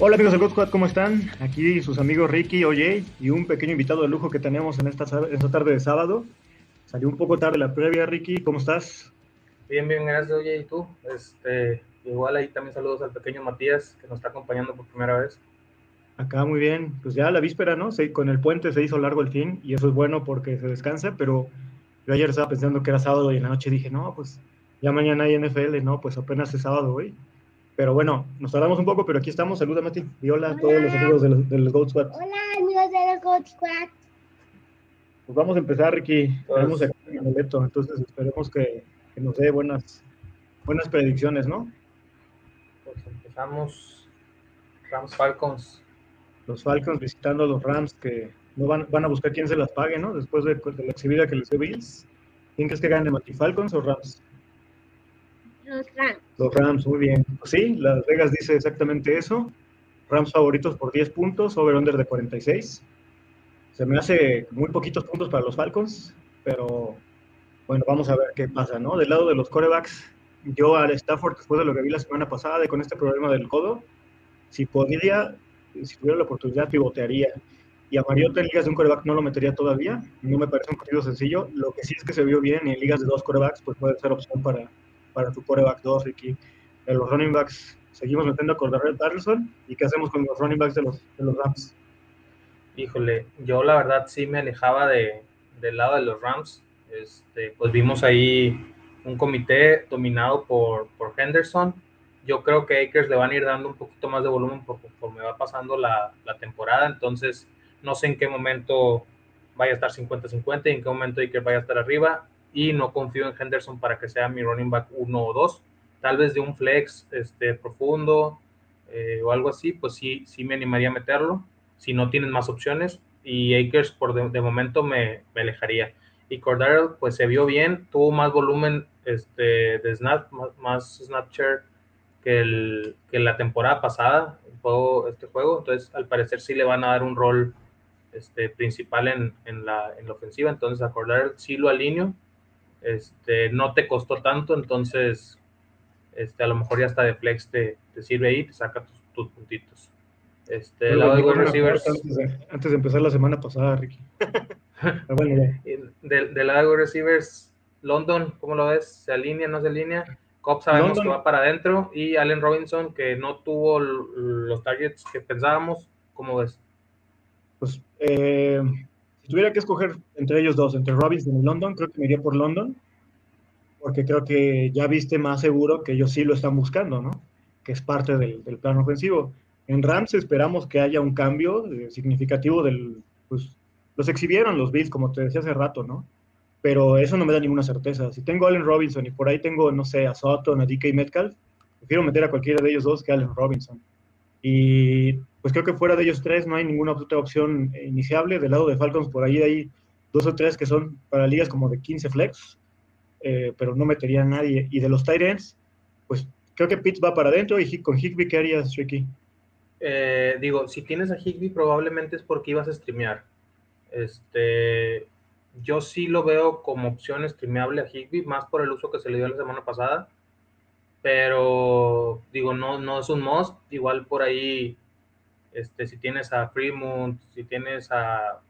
Hola amigos del God Squad, ¿cómo están? Aquí sus amigos Ricky, OJ y un pequeño invitado de lujo que tenemos en esta, esta tarde de sábado. Salió un poco tarde la previa, Ricky, ¿cómo estás? Bien, bien, gracias, OJ, ¿y tú? Este, igual ahí también saludos al pequeño Matías que nos está acompañando por primera vez. Acá muy bien, pues ya la víspera, ¿no? Sí, con el puente se hizo largo el fin y eso es bueno porque se descansa, pero yo ayer estaba pensando que era sábado y en la noche dije, no, pues ya mañana hay NFL, no, pues apenas es sábado hoy. Pero bueno, nos tardamos un poco, pero aquí estamos. Saluda, Mati. Y hola, a todos los amigos del, del Goat Squad. Hola, amigos del Goat Squad. Pues vamos a empezar, Ricky. Tenemos aquí el boleto, entonces esperemos que, que, nos dé buenas, buenas predicciones, ¿no? Pues empezamos Rams Falcons. Los Falcons visitando a los Rams que no van, van a buscar quién se las pague, ¿no? Después de, de la exhibida que les dio Bills. ¿Quién crees que gane, Mati? ¿Falcons o Rams? Los Rams. Los Rams, muy bien. Sí, Las Vegas dice exactamente eso. Rams favoritos por 10 puntos, over-under de 46. Se me hace muy poquitos puntos para los Falcons, pero bueno, vamos a ver qué pasa, ¿no? Del lado de los corebacks, yo al Stafford, después de lo que vi la semana pasada con este problema del codo, si podría, si tuviera la oportunidad, pivotearía. Y a Mariota en ligas de un coreback no lo metería todavía. No me parece un partido sencillo. Lo que sí es que se vio bien y en ligas de dos corebacks, pues puede ser opción para, para tu coreback 2, Ricky. De los running backs, seguimos metiendo a Cordero Patterson. ¿Y qué hacemos con los running backs de los, de los Rams? Híjole, yo la verdad sí me alejaba de, del lado de los Rams. Este, pues vimos ahí un comité dominado por, por Henderson. Yo creo que Akers le van a ir dando un poquito más de volumen conforme va pasando la, la temporada. Entonces, no sé en qué momento vaya a estar 50-50 y en qué momento Akers vaya a estar arriba y no confío en Henderson para que sea mi running back 1 o 2. Tal vez de un flex este, profundo eh, o algo así, pues sí, sí me animaría a meterlo. Si no tienen más opciones, y Akers por de, de momento me, me, alejaría. Y Cordero, pues se vio bien, tuvo más volumen este, de snap, más, más snapchat que, que la temporada pasada, todo este juego. Entonces, al parecer, sí le van a dar un rol este, principal en, en, la, en la ofensiva. Entonces, a Cordero sí lo alineo este, no te costó tanto, entonces este, a lo mejor ya hasta de flex te, te sirve ahí, te saca tus, tus puntitos. Este, lado de receivers. Antes de, antes de, empezar la semana pasada, Ricky. bueno, del de lado de receivers, London, ¿cómo lo ves? ¿Se alinea, no se alinea? Cobb sabemos London. que va para adentro y Allen Robinson, que no tuvo los targets que pensábamos, ¿cómo ves? Pues eh, tuviera que escoger entre ellos dos, entre Robinson y London, creo que me iría por London, porque creo que ya viste más seguro que ellos sí lo están buscando, ¿no? Que es parte del, plan ofensivo. En Rams esperamos que haya un cambio eh, significativo del, pues, los exhibieron los Bills, como te decía hace rato, ¿no? Pero eso no me da ninguna certeza. Si tengo a Allen Robinson y por ahí tengo, no sé, a Sutton, a DK Metcalf, prefiero meter a cualquiera de ellos dos que a Allen Robinson. Y pues creo que fuera de ellos tres no hay ninguna otra opción iniciable. Del lado de Falcons, por ahí hay dos o tres que son para ligas como de 15 flex, eh, pero no metería a nadie. Y de los Tyrants, pues creo que Pitts va para adentro. ¿Y con Higby qué harías, Ricky? Eh, digo, si tienes a Higby, probablemente es porque ibas a streamear. Este, yo sí lo veo como opción streameable a Higby, más por el uso que se le dio la semana pasada. Pero digo, no, no es un must. Igual por ahí, este, si tienes a Fremont, si tienes a.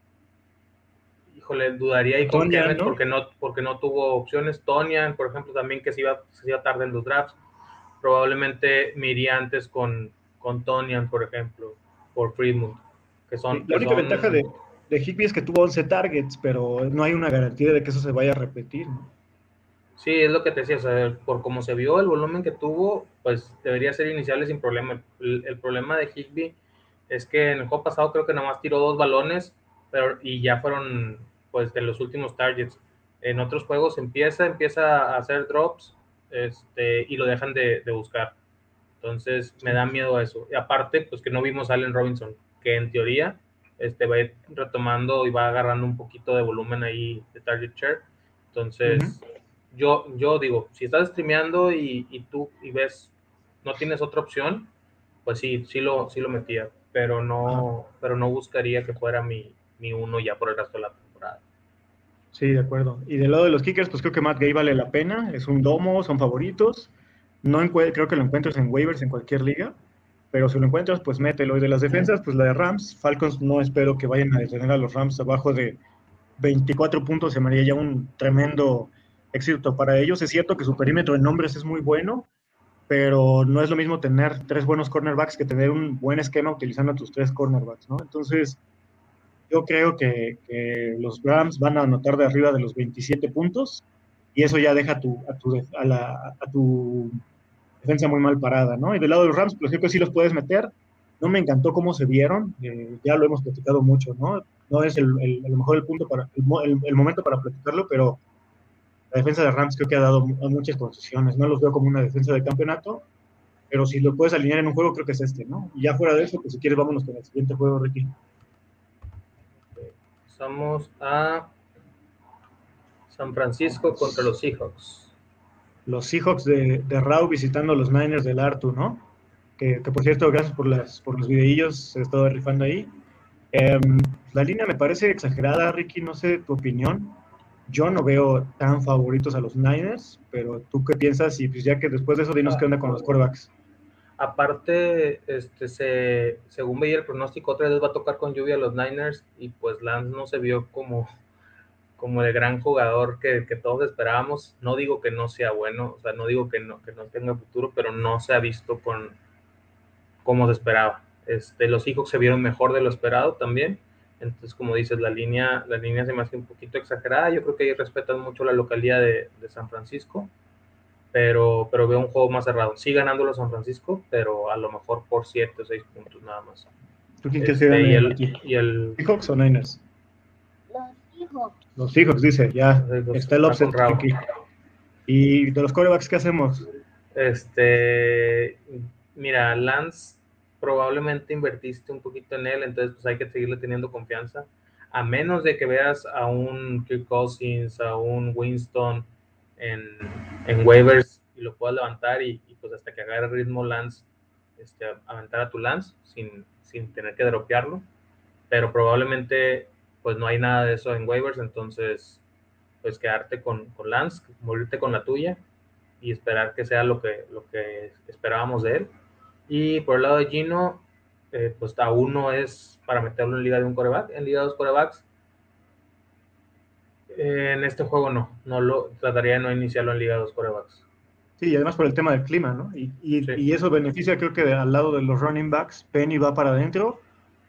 Híjole, dudaría ahí con ¿no? porque no, porque no tuvo opciones. Tonian, por ejemplo, también que se iba, se iba tarde en los drafts. Probablemente me iría antes con, con Tonian, por ejemplo, por Fremont. Que son, la única son, ventaja de, de Higby es que tuvo 11 targets, pero no hay una garantía de que eso se vaya a repetir. ¿no? Sí, es lo que te decía, o sea, por cómo se vio el volumen que tuvo, pues debería ser iniciable sin problema. El, el, problema de Higby es que en el juego pasado creo que nada más tiró dos balones, pero y ya fueron pues de los últimos targets. En otros juegos empieza, empieza a hacer drops este, y lo dejan de, de buscar. Entonces me da miedo a eso. Y aparte, pues que no vimos a Allen Robinson, que en teoría este, va a ir retomando y va agarrando un poquito de volumen ahí de target share. Entonces, uh -huh. yo, yo digo, si estás streameando y, y, tú y ves, no tienes otra opción, pues sí, sí lo, sí lo metía, pero no, pero no buscaría que fuera mi, mi uno ya por el resto de la temporada. Sí, de acuerdo. Y del lado de los kickers, pues creo que Matt Gay vale la pena, es un domo, son favoritos. No creo que lo encuentres en waivers en cualquier liga. pero si lo encuentras, pues mételo. Y de las defensas, pues la de Rams, Falcons no espero que vayan a detener a los Rams abajo de 24 puntos, se me haría ya un tremendo éxito para ellos. Es cierto que su perímetro de nombres es muy bueno, pero no es lo mismo tener tres buenos cornerbacks que tener un buen esquema utilizando a tus tres cornerbacks, ¿no? Entonces, yo creo que, los Rams van a anotar de arriba de los 27 puntos y eso ya deja a tu, a tu, a la, tu defensa muy mal parada, ¿no? Y del lado de los Rams, creo que sí los puedes meter. No me encantó cómo se vieron, eh, ya lo hemos platicado mucho, ¿no? No es el, el, a lo mejor el punto para, el, el, momento para platicarlo, pero la defensa de Rams creo que ha dado muchas concesiones. No los veo como una defensa de campeonato, pero si lo puedes alinear en un juego, creo que es este, ¿no? Y ya fuera de eso, pues si quieres, vámonos con el siguiente juego, Ricky. Pasamos a San Francisco contra los Seahawks los Seahawks de, de Rau visitando a los Niners del Artu, ¿no? Que, por cierto, gracias por, las, por los videillos, se ha estado rifando ahí. Em, la línea me parece exagerada, Ricky, no sé tu opinión. Yo no veo tan favoritos a los Niners, pero tú qué piensas y pues ya que después de eso dinos qué onda con los quarterbacks. Aparte, este, se, según veía el pronóstico, otra vez va a tocar con lluvia a los Niners y pues Lance no se vio como, como el gran jugador que, todos esperábamos. No digo que no sea bueno, o sea, no digo que no, que no tenga futuro, pero no se ha visto con como se esperaba. Este, los hijos se vieron mejor de lo esperado también. Entonces, como dices, la línea, la línea se me hace un poquito exagerada. Yo creo que ahí respetan mucho la localidad de, San Francisco, pero, pero veo un juego más cerrado. Sí ganándolo San Francisco, pero a lo mejor por 7 o 6 puntos nada más. ¿Tú quién este, y, el, y el Seahawks o Niners? Los hijos, dice, ya. está el offset aquí. ¿Y de los corebacks qué hacemos? Este, mira, Lance probablemente invertiste un poquito en él, entonces pues hay que seguirle teniendo confianza. A menos de que veas a un Kirk Cousins, a un Winston en, en waivers y lo puedas levantar y, pues hasta que agarre ritmo Lance, este, aventar a tu Lance sin, sin tener que dropearlo. Pero probablemente pues no hay nada de eso en waivers, entonces pues quedarte con, con Lance, morirte con la tuya y esperar que sea lo que, lo que esperábamos de él. Y por el lado de Gino, eh, pues aún no es para meterlo en liga de un coreback, en liga de dos corebacks. en este juego no, no lo trataría de no iniciarlo en liga de dos corebacks. Sí, y además por el tema del clima, ¿no? Y, y, eso beneficia, creo que al lado de los running backs, Penny va para adentro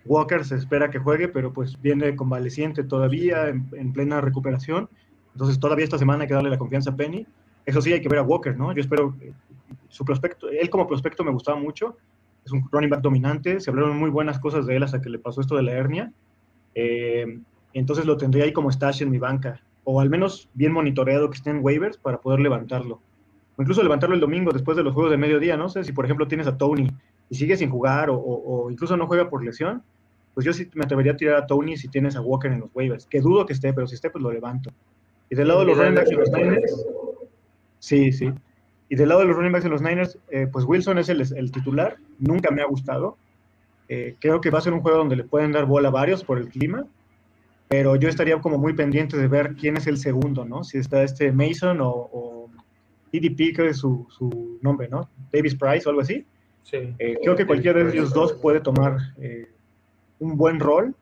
Walker se espera que juegue, pero pues viene convaleciente todavía, en, plena recuperación. Entonces todavía esta semana hay que darle la confianza a Penny. Eso sí, hay que ver a Walker, ¿no? Yo espero, su prospecto, él como prospecto me gustaba mucho. Es un running back dominante. Se hablaron muy buenas cosas de él hasta que le pasó esto de la hernia. Eh, entonces lo tendría ahí como stash en mi banca. O al menos bien monitoreado que esté en waivers para poder levantarlo. O incluso levantarlo el domingo después de los juegos de mediodía, no sé si por ejemplo tienes a Tony y sigue sin jugar o, incluso no juega por lesión, pues yo sí me atrevería a tirar a Tony si tienes a Walker en los waivers, que dudo que esté, pero si esté, pues lo levanto. Y del lado de los running backs en los Niners, sí, sí. Y del lado de los running backs en los Niners, eh, pues Wilson es el, titular, nunca me ha gustado. Eh, creo que va a ser un juego donde le pueden dar bola a varios por el clima, pero yo estaría como muy pendiente de ver quién es el segundo, ¿no? Si está este Mason o, o EDP, que es su, su nombre, ¿no? Davis Price o algo así. Eh, creo que cualquiera de ellos dos puede tomar eh, un buen rol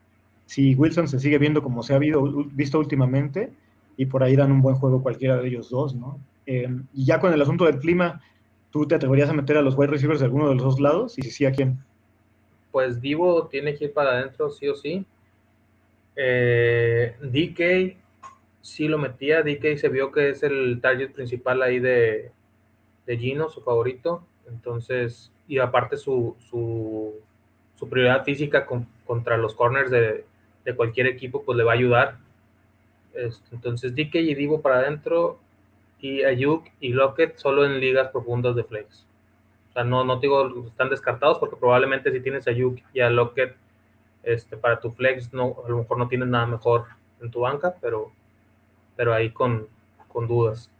si Wilson se sigue viendo como se ha visto últimamente y por ahí dan un buen juego cualquiera de ellos dos, ¿no? Eh, y ya con el asunto del clima, ¿tú te atreverías a meter a los wide receivers de alguno de los dos lados? Y si sí, ¿a quién? Pues Divo tiene que ir para adentro, sí o sí. DK sí lo metía, DK se vio que es el target principal ahí de, de Gino, su favorito. Entonces, y aparte su, su, su prioridad física contra los corners de, de, cualquier equipo, pues le va a ayudar. Este, entonces, DK y Divo para adentro y Ayuk y Lockett solo en ligas profundas de flex. O sea, no, no digo están descartados porque probablemente si tienes a Ayuk y a Lockett este, para tu flex, no, a lo mejor no tienes nada mejor en tu banca, pero, pero ahí con, con dudas.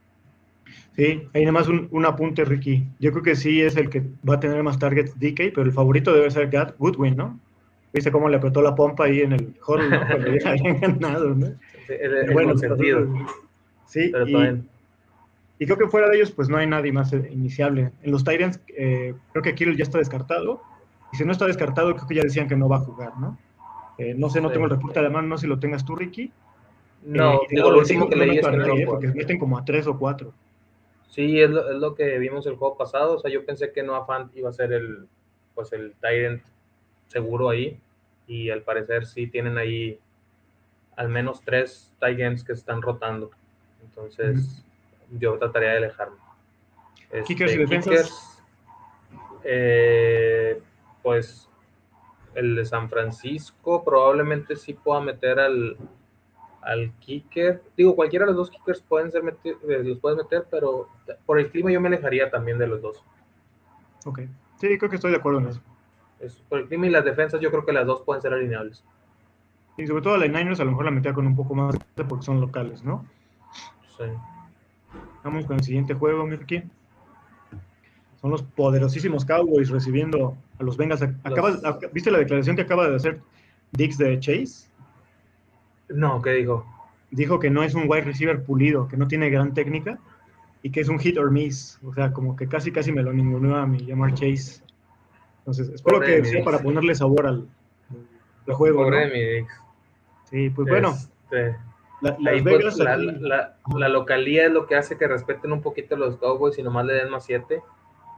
Sí, hay nada más un, apunte, Ricky. Yo creo que sí es el que va a tener más targets DK, pero el favorito debe ser Gat Goodwin, ¿no? Viste cómo le apretó la pompa ahí en el hall, ¿no? Cuando ya habían ganado, ¿no? Sí, el, bueno, sentido. Sí, y, creo que fuera de ellos, pues no hay nadie más iniciable. En los Tyrants, eh, creo que Kirill ya está descartado. Y si no está descartado, creo que ya decían que no va a jugar, ¿no? Eh, no sé, no Sí. tengo el reporte de la mano, no sé si lo tengas tú, Ricky. No, Eh, y digo, lo último que leí es a que no lo eh, porque meten como a tres o cuatro. Sí, es lo, es lo que vimos el juego pasado. O sea, yo pensé que Noah Fant iba a ser el, pues el Tyrant seguro ahí. Y al parecer sí tienen ahí al menos tres Tyrants que están rotando. Entonces, yo trataría de alejarme. Este, Kickers y defensas. kickers, eh, pues el de San Francisco probablemente sí pueda meter al, al kicker. Digo, cualquiera de los dos kickers pueden ser meti- eh, los puedes meter, pero por el clima yo me alejaría también de los dos. Ok. Sí, creo que estoy de acuerdo en eso. Es- por el clima y las defensas, yo creo que las dos pueden ser alineables. Y sobre todo a los Niners a lo mejor la metía con un poco más porque son locales, ¿no? Sí. Vamos con el siguiente juego, Mirki. Son los poderosísimos Cowboys recibiendo a los Bengals. Acabas- Los- ac- ¿Viste la declaración que acaba de hacer Dix de Chase? No, ¿qué dijo? Dijo que no es un wide receiver pulido, que no tiene gran técnica y que es un hit or miss. O sea, como que casi casi me lo ninguneó a mi llamar Chase. Entonces, espero Pobre que sea para ponerle sabor al, al juego. Pobre ¿no? mi Dix. Sí, pues bueno, La- ahí, pues, la, la- la localía es lo que hace que respeten un poquito los Cowboys y nomás le den más 7.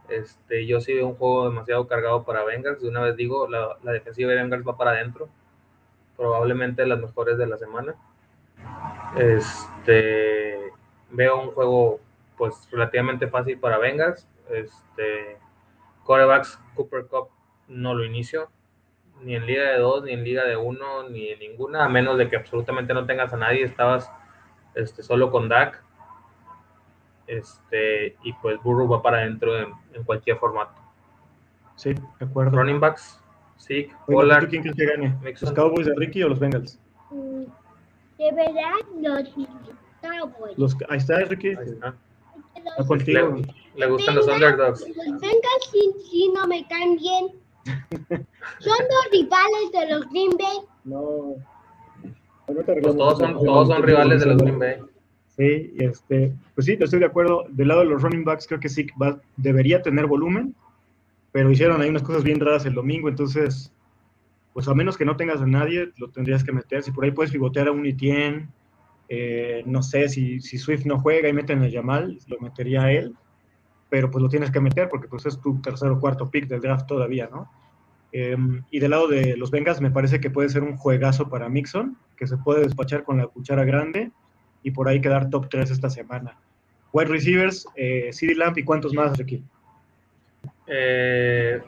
Este, yo sí veo un juego demasiado cargado para Bengals. De una vez digo, la, la defensiva de Bengals va para adentro. Probablemente las mejores de la semana. Este, veo un juego pues relativamente fácil para Bengals. Este, corebacks Cooper Cup no lo inicio. Ni en liga de dos, ni en liga de uno, ni en ninguna, a menos de que absolutamente no tengas a nadie. Estabas este, solo con Dak. Este, y pues Burrow va para adentro en, en cualquier formato. sí, de acuerdo. Running backs, Oye, Pollard, ¿tú quién crees que gane? Mixon. ¿Los Cowboys de Ricky o los Bengals? Mm, De verdad, los Cowboys. Los, ahí está, Ricky. Ahí está. Los. Le, le gustan los underdogs. los Bengals sí, sí no me caen bien. Son los rivales de los Green Bay. No. No te Pues todos son, todos son rivales de los Green Bay. Sí, y este, pues sí, estoy de acuerdo. Del lado de los running backs, creo que sí va, debería tener volumen, pero hicieron ahí unas cosas bien raras el domingo, entonces, pues a menos que no tengas a nadie, lo tendrías que meter. Si por ahí puedes pivotear a un Etienne, eh, no sé, si, si Swift no juega y meten a Yamal, lo metería a él, pero pues lo tienes que meter porque pues es tu tercer o cuarto pick del draft todavía, ¿no? Eh, y del lado de los Bengals me parece que puede ser un juegazo para Mixon, que se puede despachar con la cuchara grande y por ahí quedar top 3 esta semana. Wide receivers, eh, CD Lamp y cuántos más, Ricky. Eh,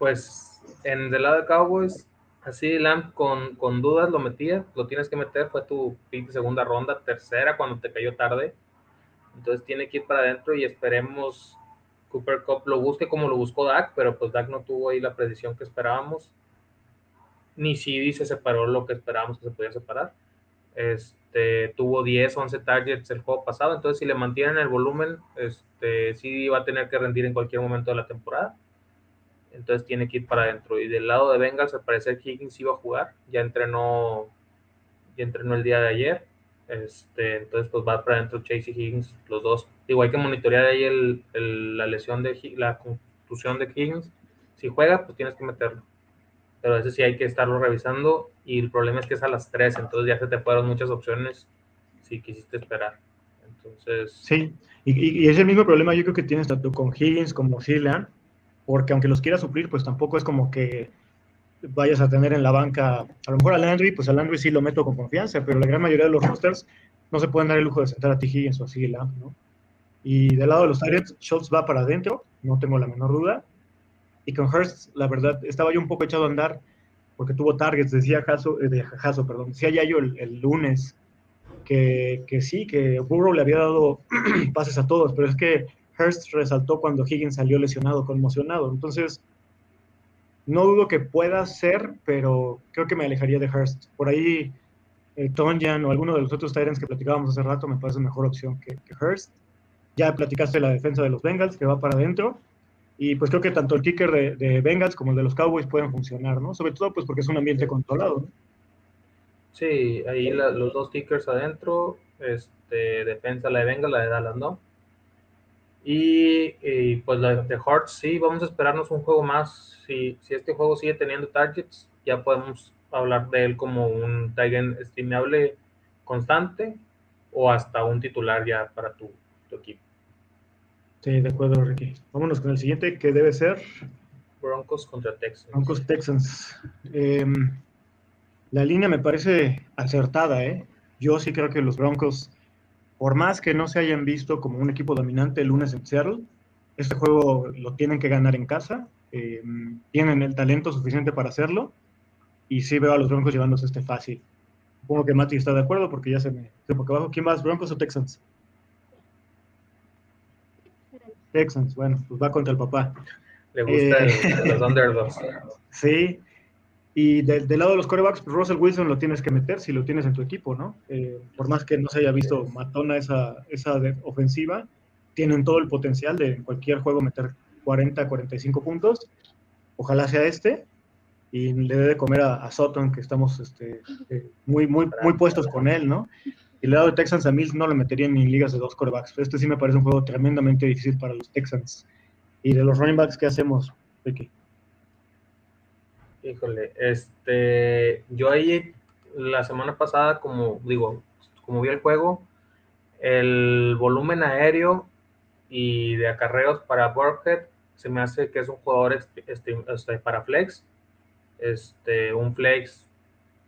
pues en del lado de Cowboys, así Lamp con, con dudas lo metía, lo tienes que meter, fue tu pick segunda ronda, tercera cuando te cayó tarde. Entonces tiene que ir para adentro y esperemos Cooper Cup lo busque como lo buscó Dak, pero pues Dak no tuvo ahí la predicción que esperábamos. Ni CD se separó lo que esperábamos que se podía separar. Este, tuvo 10, 11 targets el juego pasado, entonces si le mantienen el volumen, este, CD va a tener que rendir en cualquier momento de la temporada. Entonces tiene que ir para adentro. Y del lado de Bengals, al parecer Higgins iba a jugar, ya entrenó, ya entrenó el día de ayer. Este, entonces pues va para adentro Chase y Higgins, los dos. Digo, hay que monitorear ahí el, el- la lesión de la contusión de Higgins. Si juega, pues tienes que meterlo. Pero ese sí hay que estarlo revisando. Y el problema es que es a las 3, entonces ya se te fueron muchas opciones si quisiste esperar. Entonces, Sí, y, y- es el mismo problema yo creo que tienes tanto con Higgins como Lamp, porque aunque los quieras suplir, pues tampoco es como que vayas a tener en la banca, a lo mejor a Landry, pues a Landry sí lo meto con confianza, pero la gran mayoría de los rosters no se pueden dar el lujo de sentar a T. Higgins o a ¿no? Y del lado de los Targets, Schultz va para adentro, no tengo la menor duda. Y con Hurst, la verdad, estaba yo un poco echado a andar porque tuvo targets, decía Jaso, eh, de Jaso, perdón, decía ya yo el, el lunes que, que sí, que Burrow le había dado pases a todos, pero es que Hurst resaltó cuando Higgins salió lesionado, conmocionado. Entonces, no dudo que pueda ser, pero creo que me alejaría de Hurst. Por ahí, eh, Tonjan o alguno de los otros Tyrants que platicábamos hace rato me parece mejor opción que, que Hurst. Ya platicaste la defensa de los Bengals, que va para adentro. Y pues creo que tanto el kicker de, de Bengals como el de los Cowboys pueden funcionar, ¿no? Sobre todo pues porque es un ambiente controlado. ¿no? sí, ahí la- los dos tickers adentro. Este, defensa la de Venga, la de Dallas, ¿no? Y, pues la de Hearts, sí, vamos a esperarnos un juego más. Si, si este juego sigue teniendo targets, ya podemos hablar de él como un Titan estimable constante o hasta un titular ya para tu, tu equipo. Sí, de acuerdo, Ricky. Vámonos con el siguiente, que debe ser Broncos contra Texans. Broncos Texans. Em, la línea me parece acertada, ¿eh? Yo sí creo que los Broncos, por más que no se hayan visto como un equipo dominante el lunes en Seattle, este juego lo tienen que ganar en casa. Em, tienen el talento suficiente para hacerlo. Y sí veo a los Broncos llevándose este fácil. Supongo que Mati está de acuerdo porque ya se me se por abajo. ¿Quién más, Broncos o Texans? Texans, bueno, pues va contra el papá. Le gusta eh, los underdogs. Sí, y del, lado de los corebacks, pues Russell Wilson lo tienes que meter si lo tienes en tu equipo, ¿no? Eh, por más que no se haya visto matona esa, esa ofensiva, tienen todo el potencial de en cualquier juego meter 40, 45 puntos. Ojalá sea este. Y le debe comer a, a Sutton, que estamos este, eh, muy, muy, muy puestos con él, ¿no? Y el lado de Texans a Mills no lo metería ni en ligas de dos corebacks. Este sí me parece un juego tremendamente difícil para los Texans. Y de los running backs, ¿qué hacemos, Ricky? Híjole, este, yo ahí la semana pasada, como digo, como vi el juego, el volumen aéreo y de acarreos para Burkhead se me hace que es un jugador este, este, para flex, este, un flex,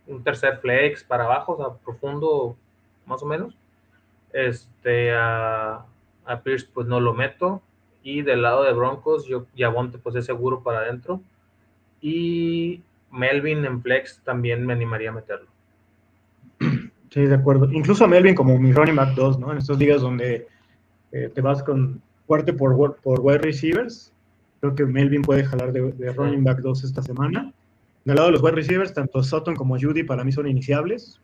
un tercer flex para abajo, o sea, profundo más o menos. Este, a, a Pierce pues no lo meto. Y del lado de Broncos, yo Yavonte pues es seguro para adentro. Y Melvin en flex también me animaría a meterlo. Sí, de acuerdo. Incluso a Melvin como mi running back 2, ¿no? En estas ligas donde eh, te vas con fuerte por, por wide receivers. Creo que Melvin puede jalar de, running back 2 esta semana. Del lado de los wide receivers, tanto Sutton como Judy para mí son iniciables.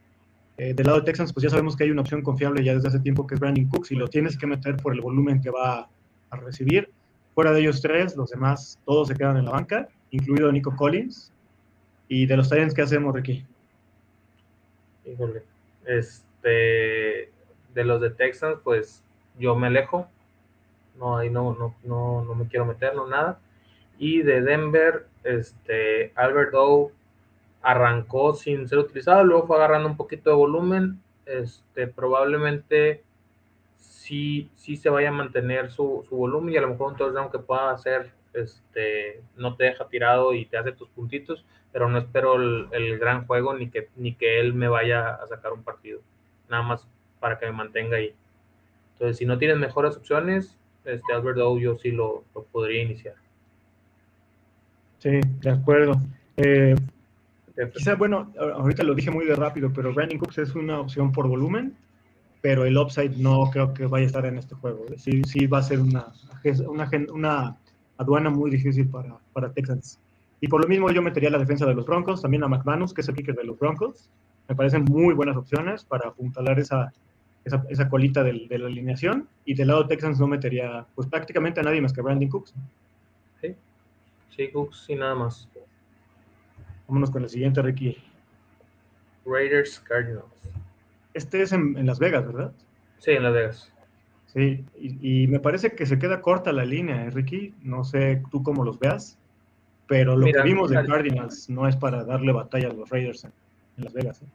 Eh, del lado de Texans, pues ya sabemos que hay una opción confiable ya desde hace tiempo que es Brandon Cooks y lo tienes que meter por el volumen que va a recibir. Fuera de ellos tres, los demás todos se quedan en la banca, incluido Nico Collins. ¿Y de los Titans qué hacemos, Ricky? Híjole, este, de los de Texans, pues yo me alejo. No, ahí no, no, no, no me quiero meter, no nada. Y de Denver, este, Albert O arrancó sin ser utilizado, luego fue agarrando un poquito de volumen. Este, probablemente sí, sí se vaya a mantener su, su volumen y a lo mejor un touchdown que pueda hacer este, no te deja tirado y te hace tus puntitos, pero no espero el, gran juego ni que, ni que él me vaya a sacar un partido, nada más para que me mantenga ahí. Entonces, si no tienes mejores opciones, este Albert Dow yo sí lo, podría iniciar. Sí, de acuerdo. Eh, quizá, bueno, ahorita lo dije muy de rápido, pero Brandon Cooks es una opción por volumen pero el upside no creo que vaya a estar en este juego. Sí, sí va a ser una, una, una aduana muy difícil para, para Texans. Y por lo mismo yo metería la defensa de los Broncos, también a McManus, que es el kicker de los Broncos. Me parecen muy buenas opciones para apuntalar esa, esa, esa colita de la alineación. Y del lado de Texans no metería pues prácticamente a nadie más que Brandon Cooks. Sí, sí Cooks y nada más. Vámonos con el siguiente, Ricky. Raiders Cardinals. Este es en, Las Vegas, ¿verdad? Sí, en Las Vegas. Sí, y, me parece que se queda corta la línea, ¿eh, Ricky. No sé tú cómo los veas, pero lo que vimos de Cardinals no es para darle batalla a los Raiders en, Las Vegas. ¿eh?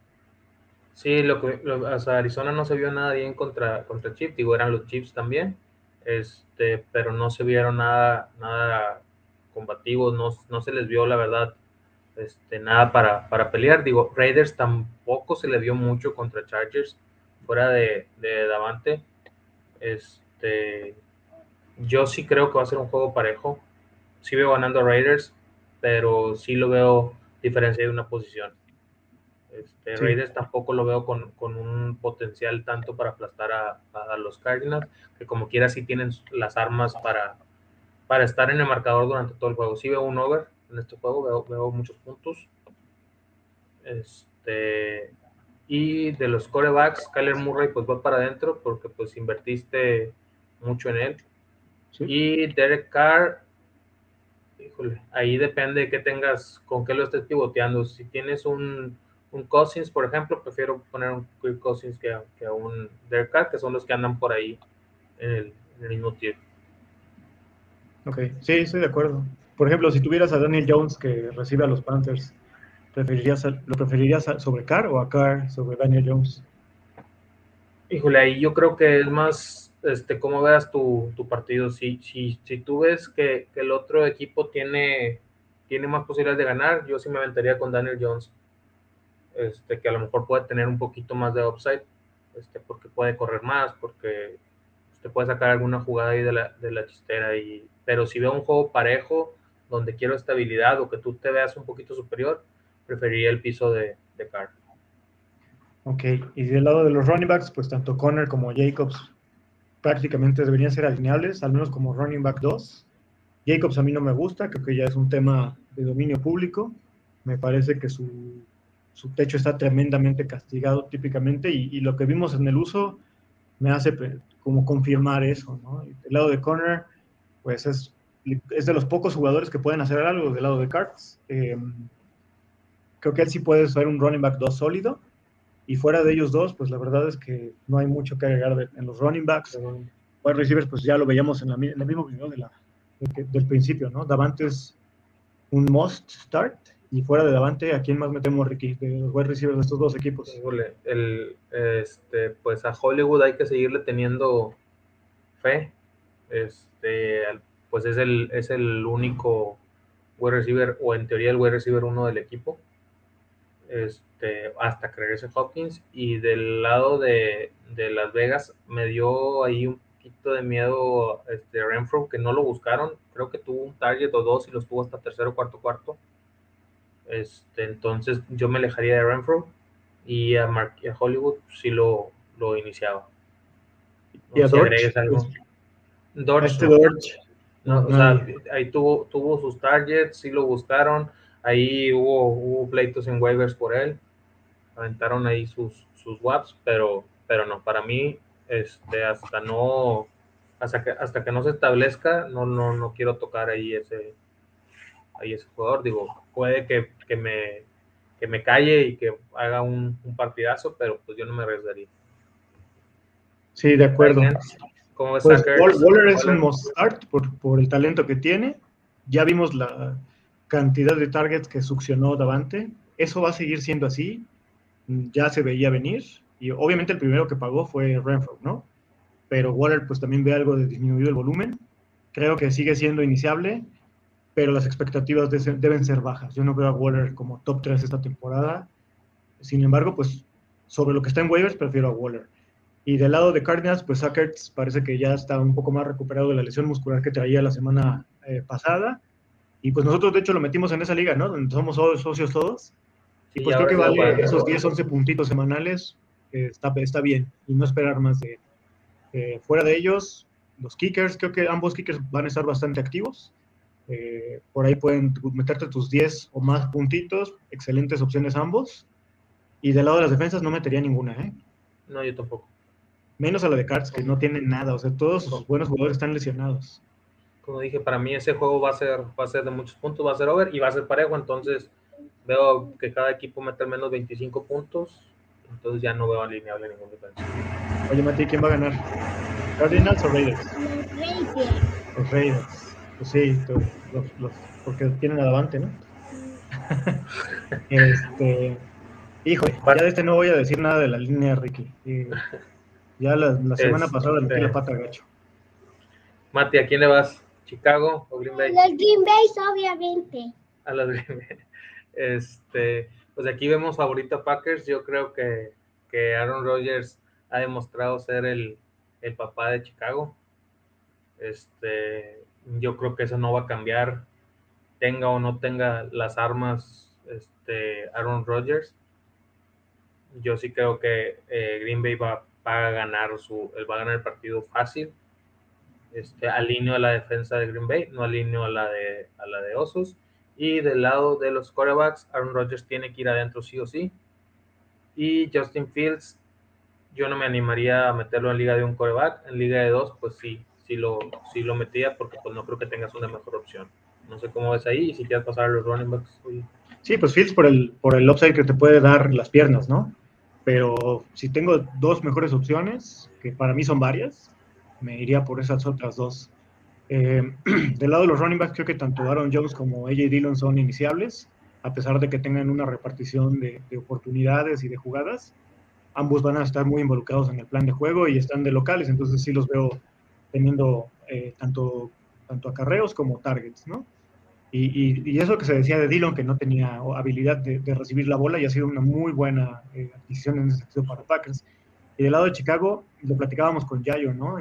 Sí, lo que Arizona no se vio nada bien contra, contra Chiefs, digo, eran los Chiefs también, este, pero no se vieron nada, nada combativos, no, no se les vio la verdad este, nada para, para, pelear. Digo, Raiders tampoco se le dio mucho contra Chargers, fuera de, de Davante. Este, yo sí creo que va a ser un juego parejo. Sí veo ganando Raiders, pero sí lo veo diferencia de una posición. Este, Raiders tampoco lo veo con, con, un potencial tanto para aplastar a, a, los Cardinals, que como quiera sí tienen las armas para, para estar en el marcador durante todo el juego. Sí veo un over, en este juego, veo, muchos puntos. Este, y de los corebacks, Kyler Murray pues va para adentro porque pues invertiste mucho en él. Y Derek Carr, híjole, ahí depende de qué tengas, con qué lo estés pivoteando. Si tienes un, un Cousins, por ejemplo, prefiero poner un Kirk Cousins que a, que un Derek Carr, que son los que andan por ahí en el, mismo tiempo. Ok, sí, estoy de acuerdo. Por ejemplo, si tuvieras a Daniel Jones que recibe a los Panthers, ¿preferirías, ¿lo preferirías sobre Carr o a Carr sobre Daniel Jones? Híjole, ahí yo creo que es más, este, cómo veas tu, tu partido. Si, si, si tú ves que, que, el otro equipo tiene, tiene más posibilidades de ganar, yo sí me aventaría con Daniel Jones. Este, que a lo mejor puede tener un poquito más de upside, este, porque puede correr más, porque te puede sacar alguna jugada ahí de la, de la chistera. Y, pero si veo un juego parejo, donde quiero estabilidad o que tú te veas un poquito superior, preferiría el piso de, de Carr. Ok, y del lado de los running backs, pues tanto Conner como Jacobs prácticamente deberían ser alineables, al menos como running back 2. Jacobs a mí no me gusta, creo que ya es un tema de dominio público. Me parece que su, su techo está tremendamente castigado típicamente y, y, lo que vimos en el uso me hace como confirmar eso. ¿no? Del lado de Conner, pues es, es de los pocos jugadores que pueden hacer algo del lado de Cards. Eh, creo que él sí puede ser un running back 2 sólido y fuera de ellos dos, pues la verdad es que no hay mucho que agregar de, en los running backs. Wide receivers, pues ya lo veíamos en, la, en el mismo video de la, de, del principio, ¿no? Davante es un must start. Y fuera de Davante, ¿a quién más metemos, Ricky, de los wide receivers de estos dos equipos? El, este, pues a Hollywood hay que seguirle teniendo fe. Este, pues es el, es el único wide receiver, o en teoría el wide receiver uno del equipo este, hasta que regrese Hopkins. Y del lado de, de, Las Vegas me dio ahí un poquito de miedo este, Renfro, que no lo buscaron. Creo que tuvo un target o dos y los tuvo hasta tercero, cuarto, cuarto. Este, entonces yo me alejaría de Renfro y a, Mark, y a Hollywood sí lo, lo iniciaba. No ¿Y a Dorch? Algo. Dorch, este no. Dorch. No, o sea, ahí tuvo, tuvo sus targets, sí lo buscaron Ahí hubo, hubo pleitos en waivers por él. Aventaron ahí sus, sus WAPs, pero, pero no, para mí, este, hasta no, hasta que, hasta que no se establezca, no, no, no quiero tocar ahí ese, ahí ese jugador. Digo, puede que, que me, que me calle y que haga un, un, partidazo, pero pues yo no me arriesgaría. Sí, de acuerdo. ¿Cómo es pues, Waller es un must start por, por el talento que tiene. Ya vimos la, cantidad de targets que succionó Davante. Eso va a seguir siendo así. Ya se veía venir. Y obviamente el primero que pagó fue Renfro, ¿no? Pero Waller pues también ve algo de disminuido el volumen. Creo que sigue siendo iniciable, pero las expectativas de ser, deben ser bajas. Yo no veo a Waller como top 3 esta temporada. Sin embargo, pues sobre lo que está en waivers, prefiero a Waller. Y del lado de Cardinals, pues Sackerts parece que ya está un poco más recuperado de la lesión muscular que traía la semana eh, pasada y pues nosotros, de hecho, lo metimos en esa liga, ¿no? Donde somos socios todos. Y pues creo que vale esos 10, 11 puntitos semanales. Eh, está, está bien. Y no esperar más de. Eh, fuera de ellos, los kickers, creo que ambos kickers van a estar bastante activos. Eh, por ahí pueden meterte tus 10 o más puntitos. Excelentes opciones ambos. Y del lado de las defensas no metería ninguna, ¿eh? No, yo tampoco. Menos a la de Cards, que no tienen nada. O sea, todos sus buenos jugadores están lesionados como dije, para mí ese juego va a ser, va a ser de muchos puntos, va a ser over y va a ser parejo, entonces veo que cada equipo mete al menos 25 puntos, entonces ya no veo alineable ningún defensa. Oye, Mati, ¿quién va a ganar? ¿Cardinals o Raiders? Los Raiders. Los Raiders. Pues sí, los, los, porque tienen adelante, ¿no? este, híjole, ya de este no voy a decir nada de la línea, Ricky. ya la, la semana es, pasada metí la pata gacho. Mati, ¿a quién le vas? ¿Chicago o Green Bay? Los Green Bay, obviamente. A los Green Bay. Este, pues aquí vemos favorito a Packers. Yo creo que, que Aaron Rodgers ha demostrado ser el, el, papá de Chicago. Este, yo creo que eso no va a cambiar. Tenga o no tenga las armas este, Aaron Rodgers. Yo sí creo que eh, Green Bay va, va, a ganar su, va a ganar el partido fácil este, alineo a la defensa de Green Bay, no alineo a la de, a la de Osos. Y del lado de los quarterbacks, Aaron Rodgers tiene que ir adentro sí o sí. Y Justin Fields, yo no me animaría a meterlo en liga de un quarterback. En liga de dos, pues sí, sí lo, sí lo metía porque pues no creo que tengas una mejor opción. No sé cómo ves ahí y si quieres pasar a los running backs. Oye. Sí, pues Fields por el, por el upside que te puede dar las piernas, ¿no? Pero si tengo dos mejores opciones, que para mí son varias, me iría por esas otras dos. Eh, del lado de los running backs, creo que tanto Aaron Jones como AJ Dillon son iniciables, a pesar de que tengan una repartición de, oportunidades y de jugadas. Ambos van a estar muy involucrados en el plan de juego y están de locales, entonces sí los veo teniendo eh, tanto, tanto acarreos como targets, ¿no? Y, y, eso que se decía de Dillon, que no tenía habilidad de, recibir la bola, y ha sido una muy buena eh, adquisición en ese sentido para Packers. Y del lado de Chicago, lo platicábamos con Yayo, ¿no?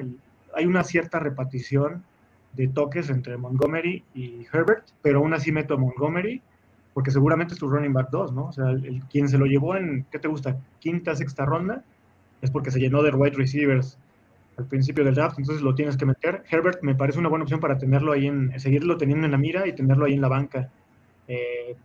Hay una cierta repartición de toques entre Montgomery y Herbert, pero aún así meto a Montgomery, porque seguramente es tu running back 2, ¿no? O sea, el, quien se lo llevó en, ¿qué te gusta? Quinta, sexta ronda, es porque se llenó de wide receivers al principio del draft, entonces lo tienes que meter. Herbert me parece una buena opción para tenerlo ahí en, seguirlo teniendo en la mira y tenerlo ahí en la banca. Eh,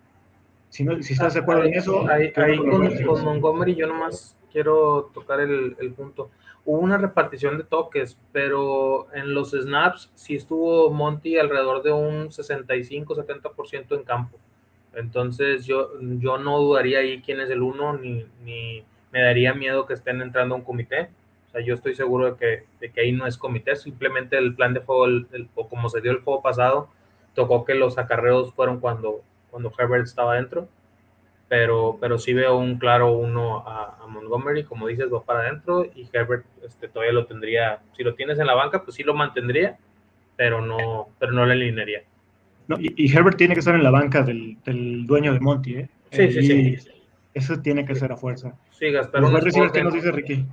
si, no, si estás de acuerdo en eso. Ahí, con, Montgomery yo nomás quiero tocar el, el, punto. Hubo una repartición de toques, pero en los snaps sí estuvo Monty alrededor de un 65-70% en campo. Entonces yo, yo no dudaría ahí quién es el uno, ni, ni me daría miedo que estén entrando a un comité yo estoy seguro de que, de que ahí no es comité, simplemente el plan de juego, o como se dio el juego pasado, tocó que los acarreos fueron cuando, cuando Herbert estaba dentro, pero, pero sí veo un claro uno a, Montgomery, como dices, va para adentro y Herbert este, todavía lo tendría, si lo tienes en la banca, pues sí lo mantendría, pero no, pero no le alinearía. No, y, Herbert tiene que estar en la banca del, del dueño de Monty, ¿eh? Sí, sí, sí. Eso tiene que ser a fuerza. Sí, gastar ¿Qué nos dice Ricky?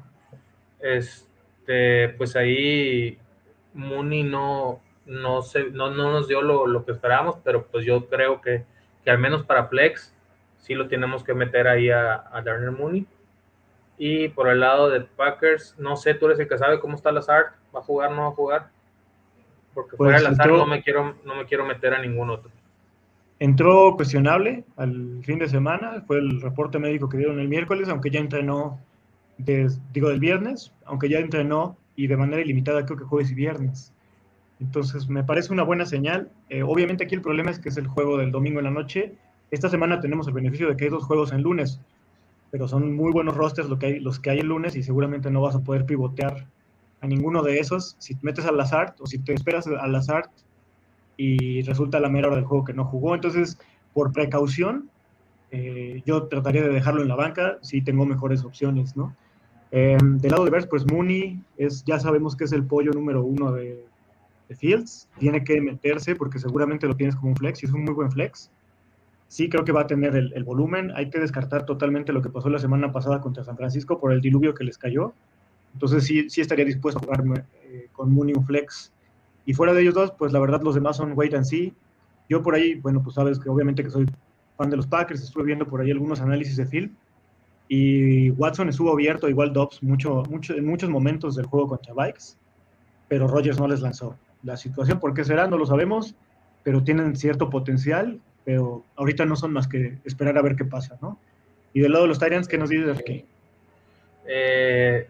Este, pues ahí Mooney no, no, se, no, no nos dio lo, lo, que esperábamos, pero pues yo creo que, que, al menos para Flex sí lo tenemos que meter ahí a, a Darnell Mooney. Y por el lado de Packers, no sé, tú eres el que sabe cómo está Lazard, ¿va a jugar, no va a jugar? Porque fuera de pues Lazard no, me quiero, no me quiero meter a ningún otro. Entró cuestionable al fin de semana, fue el reporte médico que dieron el miércoles, aunque ya entrenó digo, del viernes, aunque ya entrenó y de manera ilimitada creo que jueves y viernes. Entonces, me parece una buena señal. Eh, obviamente aquí el problema es que es el juego del domingo en la noche. Esta semana tenemos el beneficio de que hay dos juegos en lunes, pero son muy buenos rosters lo que los que hay el lunes y seguramente no vas a poder pivotear a ninguno de esos. Si te metes al azar o si te esperas al azar y resulta la mera hora del juego que no jugó. Entonces, por precaución, eh, yo trataría de dejarlo en la banca si tengo mejores opciones, ¿no? Eh, del lado de Bears, pues Mooney es, ya sabemos que es el pollo número uno de, Fields. Tiene que meterse porque seguramente lo tienes como un flex y es un muy buen flex. Sí, creo que va a tener el, volumen. Hay que descartar totalmente lo que pasó la semana pasada contra San Francisco por el diluvio que les cayó. Entonces sí, sí estaría dispuesto a jugar eh, con Mooney un flex. Y fuera de ellos dos, pues la verdad los demás son wait and see. Yo por ahí, bueno, pues sabes que obviamente que soy fan de los Packers, estuve viendo por ahí algunos análisis de film y Watson estuvo abierto, igual Dobbs, mucho, mucho, en muchos momentos del juego contra Bikes, pero Rogers no les lanzó. La situación, ¿por qué será? No lo sabemos, pero tienen cierto potencial, pero ahorita no son más que esperar a ver qué pasa, ¿no? Y del lado de los Tyrants, ¿qué nos dices aquí? Eh,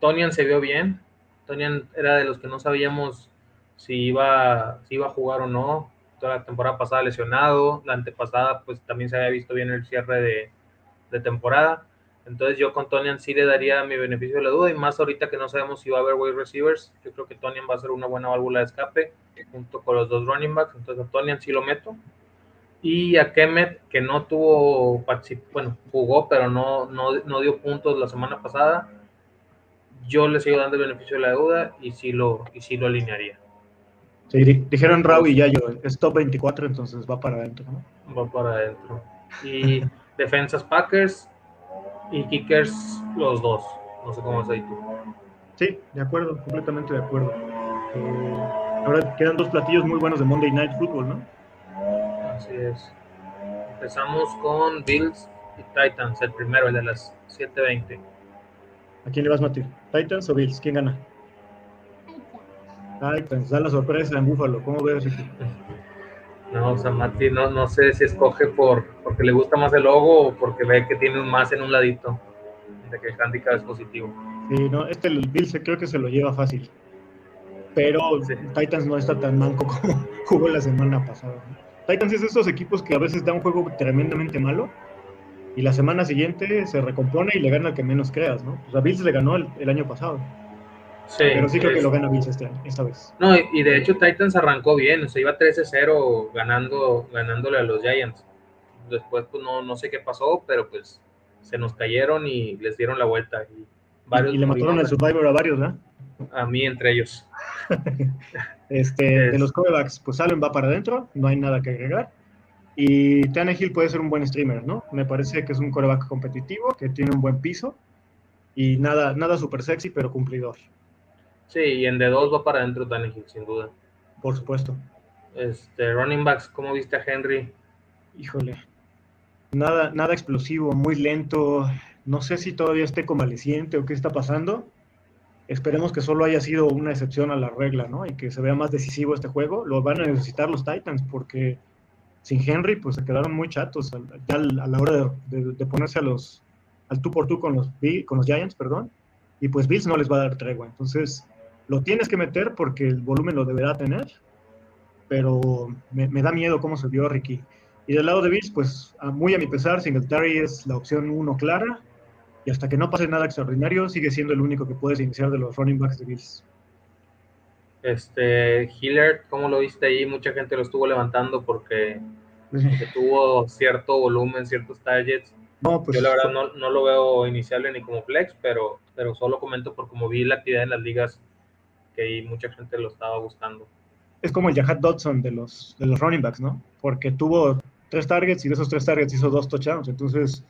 Tonian se vio bien. Tonian era de los que no sabíamos si iba, si iba a jugar o no. Toda la temporada pasada lesionado, la antepasada pues también se había visto bien el cierre de, de temporada. Entonces yo con Tonian sí le daría mi beneficio de la duda y más ahorita que no sabemos si va a haber wide receivers, yo creo que Tonian va a ser una buena válvula de escape junto con los dos running backs, entonces a Tonian sí lo meto. Y a Kemet, que no tuvo, bueno, jugó, pero no, no, dio puntos la semana pasada, yo le sigo dando el beneficio de la duda y sí lo, y sí lo alinearía. Sí, dijeron Raúl y Yayo, es top 24, entonces va para adentro, Va para adentro. Y defensas Packers y kickers los dos. No sé cómo es ahí tú. Sí, de acuerdo, completamente de acuerdo. Eh, ahora quedan dos platillos muy buenos de Monday Night Football, ¿no? Así es. Empezamos con Bills y Titans, el primero, el de las 7:20. ¿A quién le vas, Mati? ¿Titans o Bills? ¿Quién gana? Titans, da la sorpresa en Búfalo. ¿Cómo ves, No, o sea, Mati no, no sé si escoge por porque le gusta más el logo o porque ve que tiene un más en un ladito, de que el handicap es positivo. Sí, no, este el Bill se, creo que se lo lleva fácil. Pero Titans no está tan manco como jugó la semana pasada. Titans es esos equipos que a veces da un juego tremendamente malo y la semana siguiente se recompone y le gana al que menos creas, ¿no? O sea, Bills le ganó el, el año pasado. Sí, pero sí creo que es- lo gana Bills este año, esta vez. No, y, y de hecho Titans arrancó bien, o sea, iba 13-0 ganando, ganándole a los Giants. Después, pues no, no sé qué pasó, pero pues se nos cayeron y les dieron la vuelta. Y, varios y le mataron el Survivor a varios, ¿verdad? a mí entre ellos. Este, Es- De los corebacks, pues Allen va para adentro, no hay nada que agregar. Y Tannehill puede ser un buen streamer, ¿no? Me parece que es un coreback competitivo, que tiene un buen piso y nada, nada súper sexy, pero cumplidor, Sí, y en D2 va para adentro Tannehill, sin duda. por supuesto. Este, running backs, ¿cómo viste a Henry? Híjole. Nada, nada explosivo, muy lento. No sé si todavía esté convaleciente o qué está pasando. Esperemos que solo haya sido una excepción a la regla, ¿no? Y que se vea más decisivo este juego. Lo van a necesitar los Titans porque sin Henry, pues se quedaron muy chatos al- a la hora de, de- de ponerse a los, al tú por tú con los, con los Giants, perdón. Y pues Bills no les va a dar tregua. Entonces, lo tienes que meter porque el volumen lo deberá tener. Pero me, me da miedo cómo se vio Ricky. Y del lado de Bills, pues muy a mi pesar, Singletary es la opción uno clara. Y hasta que no pase nada extraordinario, sigue siendo el único que puedes iniciar de los running backs de Bills. Este, Hillard, ¿cómo lo viste ahí? Mucha gente lo estuvo levantando porque, porque tuvo cierto volumen, ciertos targets. No, pues Yo la verdad no, no lo veo iniciable ni como flex, pero, pero solo comento por cómo vi la actividad en las ligas que ahí mucha gente lo estaba buscando. es como el Jahat Dodson de los, de los running backs, ¿no? Porque tuvo tres targets y de esos tres targets hizo dos touchdowns. Entonces,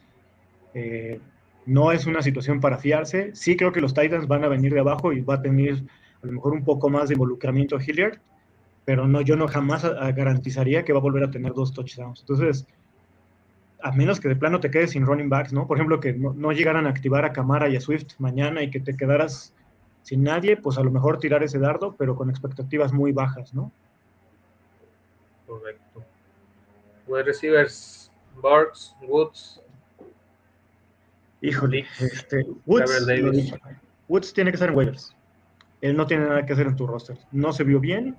eh, no es una situación para fiarse. Sí creo que los Titans van a venir de abajo y va a tener a lo mejor un poco más de involucramiento Hilliard, pero no, yo no jamás a- a garantizaría que va a volver a tener dos touchdowns. Entonces, a menos que de plano te quedes sin running backs, ¿no? Por ejemplo, que no, no llegaran a activar a Camara y a Swift mañana y que te quedaras sin nadie, pues a lo mejor tirar ese dardo, pero con expectativas muy bajas, ¿no? Correcto. Wide receivers, Barks, Woods, Híjole, este, Woods, Davis. Woods tiene que estar en waivers. Él no tiene nada que hacer en tu roster. No se vio bien,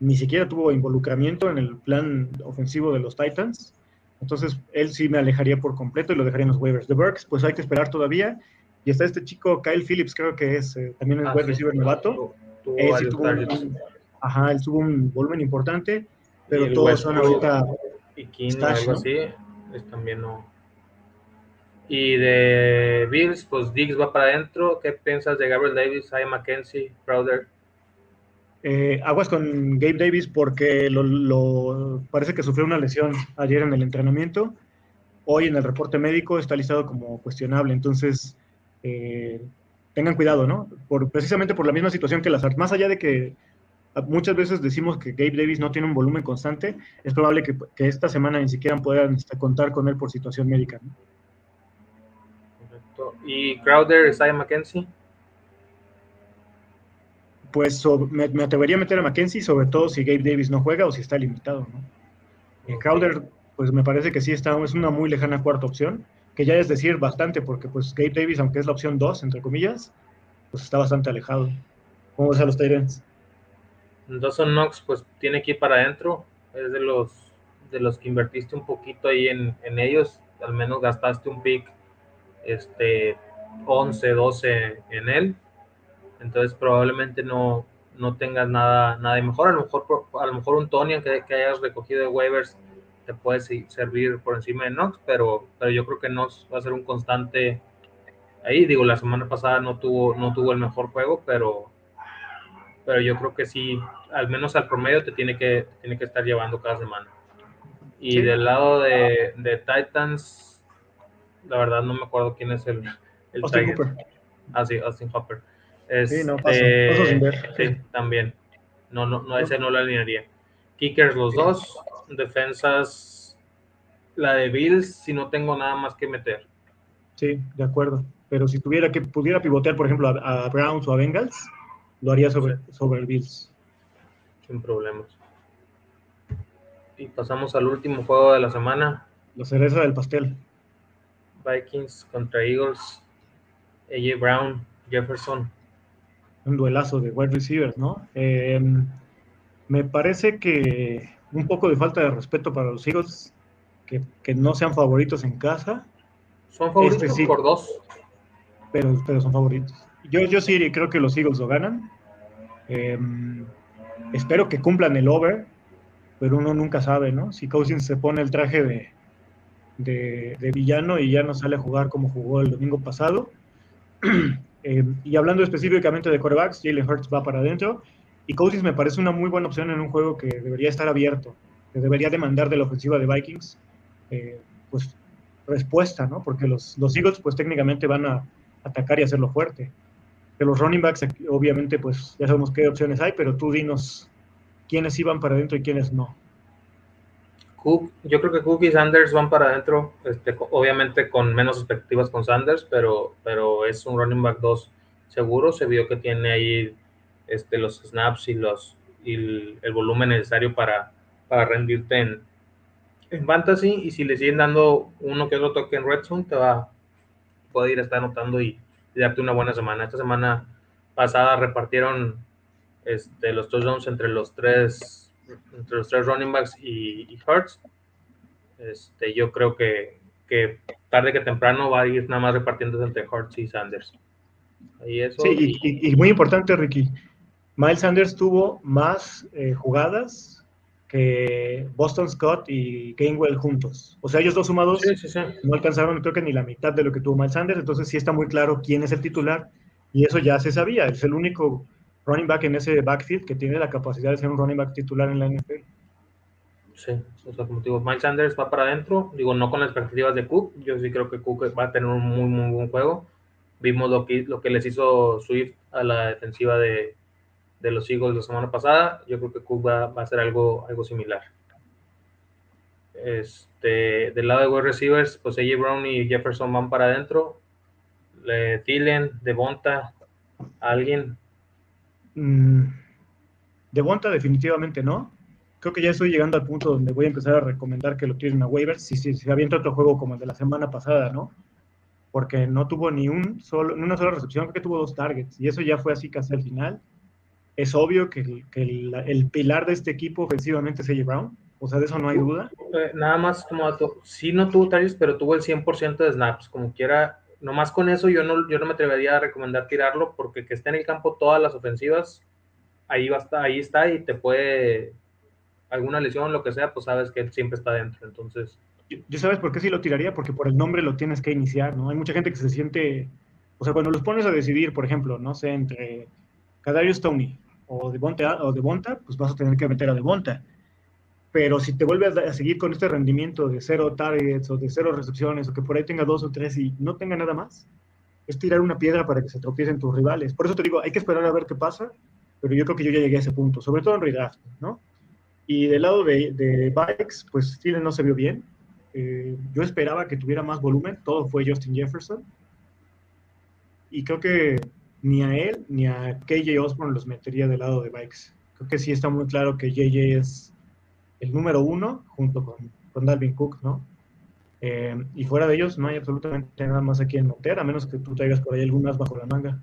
ni siquiera tuvo involucramiento en el plan ofensivo de los Titans. Entonces, él sí me alejaría por completo y lo dejaría en los waivers. De Burks, pues hay que esperar todavía. Y está este chico, Kyle Phillips, creo que es, eh, también es Ah, wide sí, receiver novato. Tuvo, sí tuvo un- ajá, él tuvo un volumen importante, pero todos son ahorita o Stash, algo ¿no? así, es también no. Y de Bills, pues Diggs va para adentro. ¿Qué piensas de Gabriel Davis, Hay McKenzie, Crowder? Eh, aguas con Gabe Davis porque lo, lo- parece que sufrió una lesión ayer en el entrenamiento. Hoy en el reporte médico está listado como cuestionable. Entonces, eh, tengan cuidado, ¿no? Por, precisamente por la misma situación que las armas. Más allá de que muchas veces decimos que Gabe Davis no tiene un volumen constante, es probable que, que esta semana ni siquiera puedan este, contar con él por situación médica. ¿no? Correcto. Y Crowder, Isaiah McKenzie. Pues so- me, me atrevería a meter a Mackenzie, sobre todo si Gabe Davis no juega o si está limitado, ¿no? Crowder, pues me parece que sí está, es una muy lejana cuarta opción, que ya es decir bastante, porque pues Gabe Davis, aunque es la opción 2, entre comillas, pues está bastante alejado. ¿Cómo ves a los Tyrants? Dawson Knox, pues tiene que ir para adentro. Es de los de los que invertiste un poquito ahí en, en ellos. Al menos gastaste un pick este 11, 12 en él. Entonces probablemente no, no tengas nada, nada de mejor. A lo mejor, a lo mejor un Tony que, que hayas recogido de waivers te puede servir por encima de Knox, pero, pero yo creo que Knox va a ser un constante ahí. Digo, la semana pasada no tuvo, no tuvo el mejor juego, pero, pero yo creo que sí, al menos al promedio te tiene que, te tiene que estar llevando cada semana. Y Sí. del lado de, de Titans, la verdad no me acuerdo quién es el, el Austin. Cooper. Ah, sí, Austin Hopper. Sí, no, Este, paso, paso sin ver. Sí, también. No, no, no, ese no lo alinearía. Kickers los dos. Defensas, la de Bills, si no tengo nada más que meter. Sí, de acuerdo. Pero si tuviera que pudiera pivotear, por ejemplo, a, a Browns o a Bengals, lo haría sobre, sobre el Bills. Sin problemas. Y pasamos al último juego de la semana. La cereza del pastel. Vikings contra Eagles. AJ Brown, Jefferson. un duelazo de wide receivers, ¿no? Eh, me parece que un poco de falta de respeto para los Eagles, que, que no sean favoritos en casa, Son favoritos Este sí. por dos. pero, pero son favoritos. yo, yo sí creo que los Eagles lo ganan. Em, espero que cumplan el over, pero uno nunca sabe, ¿no? Si Cousins se pone el traje de, de, villano y ya no sale a jugar como jugó el domingo pasado. Em, y hablando específicamente de corebacks, Jalen Hurts va para adentro. Y Cousins me parece una muy buena opción en un juego que debería estar abierto, que debería demandar de la ofensiva de Vikings, eh, pues respuesta, ¿no? Porque los, los Eagles, pues técnicamente van a atacar y hacerlo fuerte. De los running backs, obviamente, pues ya sabemos qué opciones hay, pero tú dinos quiénes iban para adentro y quiénes no. Cook, yo creo que Cook y Sanders van para adentro, este, obviamente con menos expectativas con Sanders, pero, pero es un running back 2 seguro. Se vio que tiene ahí este, los snaps y, los, y el, volumen necesario para, para rendirte en, en fantasy. Y si le siguen dando uno que otro toque en Red Zone, te va a poder ir a estar anotando y, darte una buena semana. Esta semana pasada repartieron este, los touchdowns entre los tres entre los tres running backs y, y Hurts. Este, yo creo que, que, tarde que temprano va a ir nada más repartiendo entre Hurts y Sanders. sí, y, muy importante, Ricky. Miles Sanders tuvo más eh, jugadas que Boston Scott y Gainwell juntos. O sea, ellos dos sumados no alcanzaron, creo que ni la mitad de lo que tuvo Miles Sanders. Entonces, sí está muy claro quién es el titular. Y eso ya se sabía. Es el único running back en ese backfield que tiene la capacidad de ser un running back titular en la NFL. Sí, o sea, como digo, Miles Sanders va para adentro, digo, no con las expectativas de Cook, yo sí creo que Cook va a tener un muy, muy buen juego. Vimos lo que, lo que les hizo Swift a la defensiva de, de los Eagles la semana pasada, yo creo que Cook va, a hacer algo, algo similar. Este, del lado de wide receivers, pues AJ Brown y Jefferson van para adentro. Le, Thielen, Devonta, alguien, Mm, de Bonta definitivamente no. Creo que ya estoy llegando al punto donde voy a empezar a recomendar que lo tiren a waivers si, si, se avienta otro juego como el de la semana pasada, ¿no? Porque no tuvo ni un solo, una sola recepción, creo que tuvo dos targets y eso ya fue así casi al final. Es obvio que, el, que el, pilar de este equipo ofensivamente es AJ Brown, o sea, de eso no hay duda. Eh, nada más como dato, sí no tuvo targets, pero tuvo el 100% de snaps, como quiera, nomás con eso yo no, yo no me atrevería a recomendar tirarlo porque que esté en el campo todas las ofensivas, ahí va ahí está y te puede alguna lesión, lo que sea, pues sabes que él siempre está dentro. Entonces. Yo sabes por qué sí lo tiraría, porque por el nombre lo tienes que iniciar, ¿no? Hay mucha gente que se siente, o sea, cuando los pones a decidir, por ejemplo, no sé, entre Kadarius Tony o Devonta, o Devonta, pues vas a tener que meter a Devonta pero si te vuelves a seguir con este rendimiento de cero targets o de cero recepciones o que por ahí tenga dos o tres y no tenga nada más, es tirar una piedra para que se tropiecen tus rivales. Por eso te digo, hay que esperar a ver qué pasa, pero yo creo que yo ya llegué a ese punto, sobre todo en redraft, ¿no? Y del lado de, de Bikes, pues Steele no se vio bien. Eh, yo esperaba que tuviera más volumen, todo fue Justin Jefferson. Y creo que ni a él ni a KJ Osborne los metería del lado de Bikes. Creo que sí está muy claro que JJ es el número uno junto con, con Dalvin Cook, ¿no? Eh, y fuera de ellos no hay absolutamente nada más aquí en meter, a menos que tú traigas por ahí algunas bajo la manga.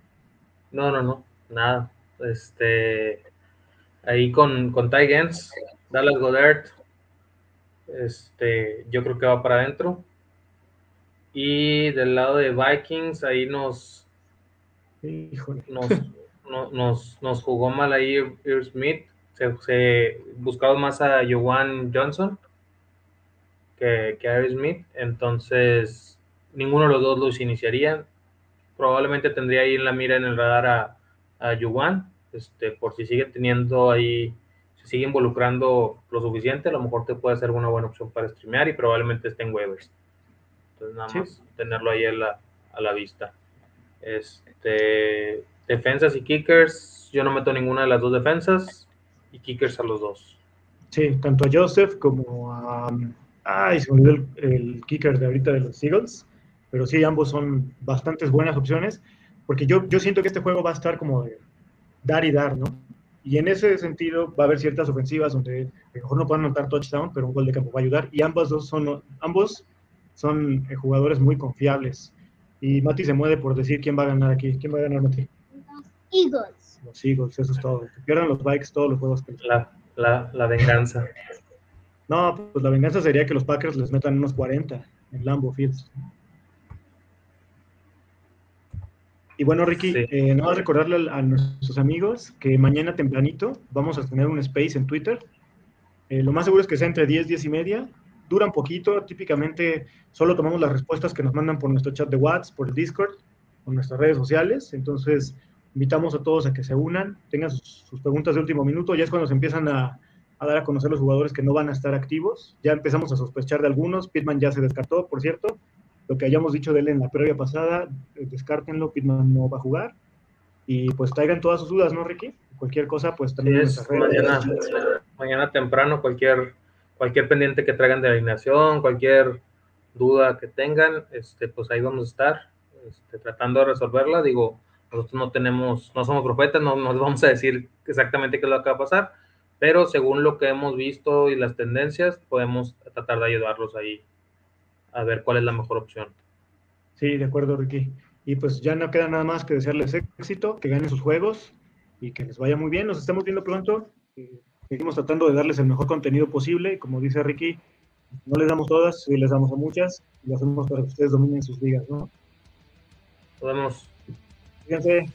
No, no, no, nada. Este, ahí con, con Ty Dallas Goddard, este, yo creo que va para adentro. Y del lado de Vikings, ahí nos, nos, nos, nos, jugó mal ahí Ear Smith se, buscaba más a Joan Johnson que, que a Smith, entonces ninguno de los dos los iniciaría. Probablemente tendría ahí en la mira en el radar a, a este, por si sigue teniendo ahí, si sigue involucrando lo suficiente, a lo mejor te puede ser una buena opción para streamear y probablemente esté en waivers. Entonces nada más tenerlo ahí a la, a la vista. Este, defensas y kickers, yo no meto ninguna de las dos defensas y kickers a los dos. Sí, tanto a Joseph como a. Ay, se olvidó el, kicker de ahorita de los Eagles. Pero sí, ambos son bastantes buenas opciones. Porque yo, yo siento que este juego va a estar como de dar y dar, ¿no? Y en ese sentido va a haber ciertas ofensivas donde a lo mejor no puedan anotar touchdown, pero un gol de campo va a ayudar. Y ambos dos son, ambos son eh, jugadores muy confiables. Y Mati se mueve por decir quién va a ganar aquí. ¿Quién va a ganar, Mati? Eagles los Eagles, eso es todo. Que pierdan los Bikes todos los juegos que la, la, la, venganza. No, pues la venganza sería que los Packers les metan unos 40 en Lambo Fields. Y bueno, Ricky, Sí. eh, nada más recordarle a, a nuestros amigos que mañana tempranito vamos a tener un space en Twitter. Eh, lo más seguro es que sea entre 10, 10 y media. Dura un poquito, típicamente solo tomamos las respuestas que nos mandan por nuestro chat de WhatsApp, por el Discord, por nuestras redes sociales. Entonces, invitamos a todos a que se unan, tengan sus, sus preguntas de último minuto. Ya es cuando se empiezan a, a dar a conocer los jugadores que no van a estar activos. Ya empezamos a sospechar de algunos. Pitman ya se descartó, por cierto. Lo que hayamos dicho de él en la previa pasada, eh, descártenlo, Pitman no va a jugar. Y pues traigan todas sus dudas, ¿no, Ricky? Cualquier cosa, pues también es mañana, mañana temprano, cualquier, cualquier pendiente que traigan de alineación, cualquier duda que tengan, este, pues ahí vamos a estar este, tratando de resolverla. Digo, nosotros no tenemos, no somos profetas, no nos vamos a decir exactamente qué es lo que va a pasar, pero según lo que hemos visto y las tendencias, podemos tratar de ayudarlos ahí a ver cuál es la mejor opción. Sí, de acuerdo, Ricky. Y pues ya no queda nada más que desearles éxito, que ganen sus juegos y que les vaya muy bien. Nos estamos viendo pronto. Seguimos tratando de darles el mejor contenido posible. Como dice Ricky, no les damos todas, sí les damos a muchas. Y lo hacemos para que ustedes dominen sus ligas, ¿no? Nos vemos. Fíjense.